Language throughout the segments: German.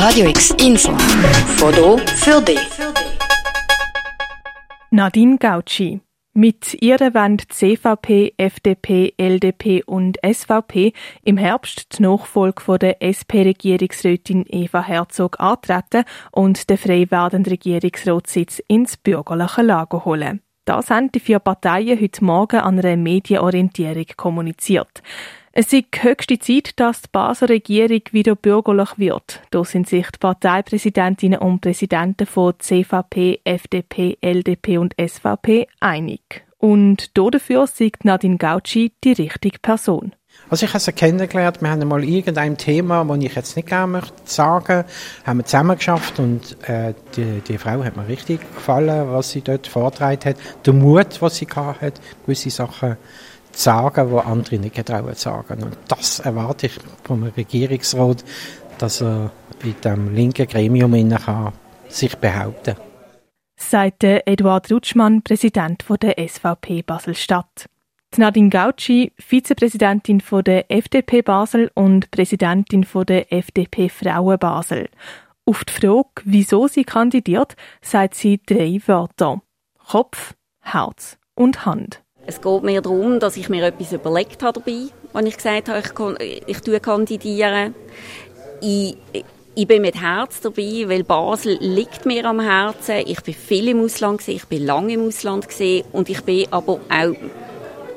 Radio X Info. Foto für dich. Nadine Gauci. Mit ihr wollen CVP, FDP, LDP und SVP im Herbst die Nachfolge von der SP-Regierungsrätin Eva Herzog antreten und den frei werdenden Regierungsratssitz ins bürgerliche Lager holen. Das haben die vier Parteien heute Morgen an einer Medienorientierung kommuniziert. Es ist höchste Zeit, dass die Basler Regierung wieder bürgerlich wird. Da sind sich die Parteipräsidentinnen und Präsidenten von CVP, FDP, LDP und SVP einig. Und dafür sieht Nadine Gauci die richtige Person. Also ich habe sie kennengelernt, wir haben einmal irgendein Thema, das ich jetzt nicht gerne möchte sagen, haben wir zusammen geschafft und äh, die, die Frau hat mir richtig gefallen, was sie dort vortragen hat, der Mut, was sie hatte, gewisse Sachen sagen, wo andere nicht getrauen zu sagen. Und das erwarte ich vom Regierungsrat, dass er in dem linken Gremium kann sich behaupten. Sagt Eduard Rutschmann, Präsident der SVP Basel-Stadt. Nadine Gauci, Vizepräsidentin der FDP Basel und Präsidentin der FDP Frauen Basel. Auf die Frage, wieso sie kandidiert, sagt sie drei Wörter. Kopf, Herz und Hand. Es geht mir darum, dass ich mir etwas überlegt habe dabei, als ich gesagt habe, ich, ich tue kandidieren. Ich, ich bin mit Herz dabei, weil Basel liegt mir am Herzen. Ich bin viel im Ausland gesehen, ich bin lange im Ausland gesehen und ich bin aber auch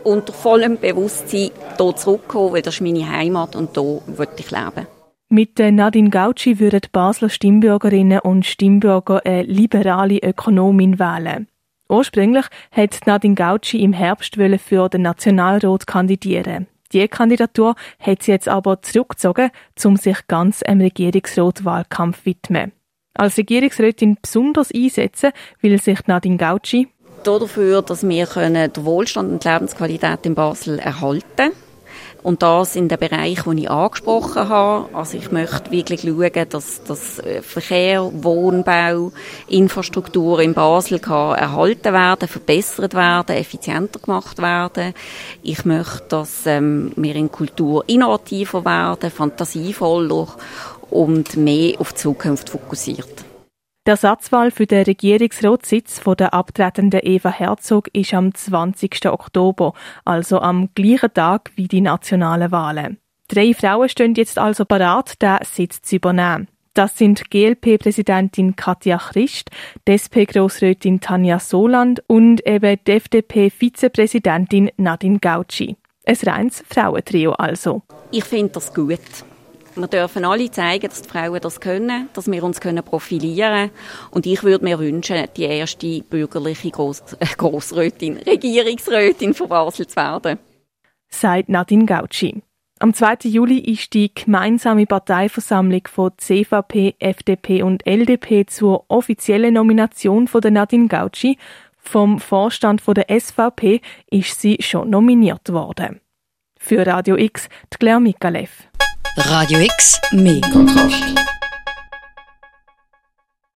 unter vollem Bewusstsein hier zurückgekommen, weil das ist meine Heimat und hier möchte ich leben. Mit Nadine Gauci würden die Basler Stimmbürgerinnen und Stimmbürger eine liberale Ökonomin wählen. Ursprünglich hat Nadine Gauci im Herbst für den Nationalrat kandidieren. Die Kandidatur hat sie jetzt aber zurückgezogen, um sich ganz dem Regierungsrat-Wahlkampf widmen. Als Regierungsrätin besonders einsetzen will sich Nadine Gauci dafür, dass wir den Wohlstand und die Lebensqualität in Basel erhalten können und das in den Bereich, den ich angesprochen habe. Also ich möchte wirklich schauen, dass das äh, Verkehr, Wohnbau, Infrastruktur in Basel kann erhalten werden, verbessert werden, effizienter gemacht werden. Ich möchte, dass ähm, wir in Kultur innovativer werden, fantasievoller und mehr auf die Zukunft fokussiert. Der Satzwahl für den Regierungsratssitz von der abtretenden Eva Herzog ist am 20. Oktober, also am gleichen Tag wie die nationalen Wahlen. Drei Frauen stehen jetzt also bereit, den Sitz zu übernehmen. Das sind GLP-Präsidentin Katja Christ, die SP-Grossrätin Tanja Soland und eben die FDP-Vizepräsidentin Nadine Gauci. Ein reines Frauentrio also. Ich finde das gut. Wir dürfen alle zeigen, dass die Frauen das können, dass wir uns profilieren können. Und ich würde mir wünschen, die erste bürgerliche Gross äh, Grossrätin, Regierungsrätin von Basel zu werden. Sagt Nadine Gauci. Am 2. Juli ist die gemeinsame Parteiversammlung von CVP, FDP und LDP zur offiziellen Nomination von der Nadine Gauci. Vom Vorstand von der SVP ist sie schon nominiert worden. Für Radio X, Claire Mikalev. Radio X, Kontrast.